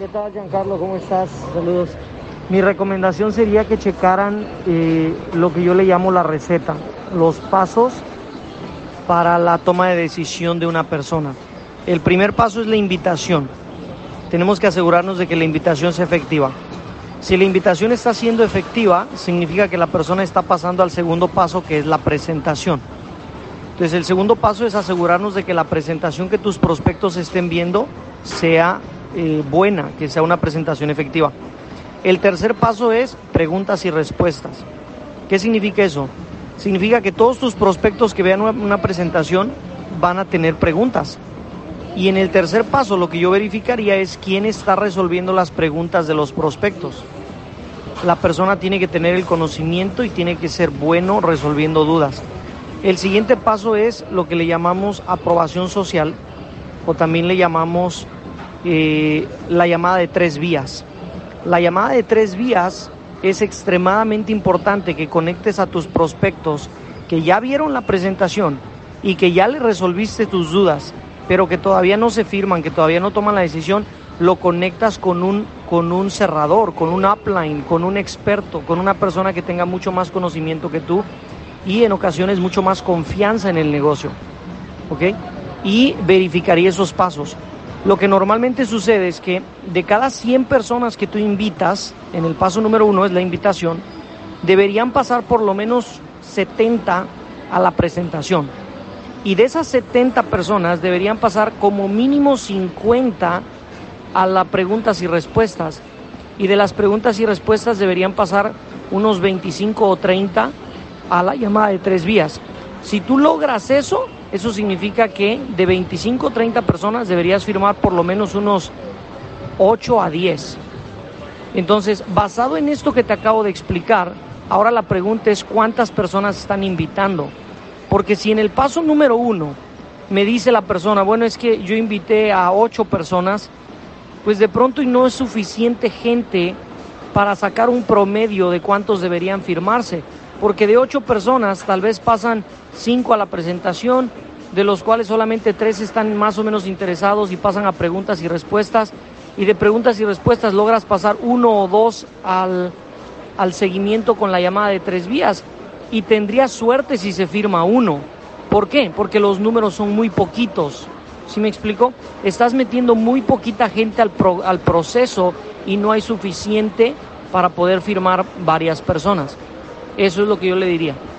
¿Qué tal, Giancarlo? ¿Cómo estás? Saludos. Mi recomendación sería que checaran eh, lo que yo le llamo la receta, los pasos para la toma de decisión de una persona. El primer paso es la invitación. Tenemos que asegurarnos de que la invitación sea efectiva. Si la invitación está siendo efectiva, significa que la persona está pasando al segundo paso, que es la presentación. Entonces, el segundo paso es asegurarnos de que la presentación que tus prospectos estén viendo sea eh, buena, que sea una presentación efectiva. El tercer paso es preguntas y respuestas. ¿Qué significa eso? Significa que todos tus prospectos que vean una presentación van a tener preguntas. Y en el tercer paso lo que yo verificaría es quién está resolviendo las preguntas de los prospectos. La persona tiene que tener el conocimiento y tiene que ser bueno resolviendo dudas. El siguiente paso es lo que le llamamos aprobación social o también le llamamos eh, la llamada de tres vías. La llamada de tres vías es extremadamente importante que conectes a tus prospectos que ya vieron la presentación y que ya le resolviste tus dudas, pero que todavía no se firman, que todavía no toman la decisión, lo conectas con un, con un cerrador, con un upline, con un experto, con una persona que tenga mucho más conocimiento que tú y en ocasiones mucho más confianza en el negocio. ¿Ok? Y verificaría esos pasos. Lo que normalmente sucede es que de cada 100 personas que tú invitas, en el paso número uno es la invitación, deberían pasar por lo menos 70 a la presentación. Y de esas 70 personas deberían pasar como mínimo 50 a las preguntas y respuestas. Y de las preguntas y respuestas deberían pasar unos 25 o 30 a la llamada de tres vías. Si tú logras eso, eso significa que de 25 o 30 personas deberías firmar por lo menos unos 8 a 10. Entonces, basado en esto que te acabo de explicar, ahora la pregunta es cuántas personas están invitando. Porque si en el paso número uno me dice la persona, bueno, es que yo invité a 8 personas, pues de pronto y no es suficiente gente para sacar un promedio de cuántos deberían firmarse. Porque de 8 personas tal vez pasan cinco a la presentación, de los cuales solamente tres están más o menos interesados y pasan a preguntas y respuestas. Y de preguntas y respuestas logras pasar uno o dos al, al seguimiento con la llamada de tres vías. Y tendrías suerte si se firma uno. ¿Por qué? Porque los números son muy poquitos. ¿Sí me explico? Estás metiendo muy poquita gente al, al proceso y no hay suficiente para poder firmar varias personas. Eso es lo que yo le diría.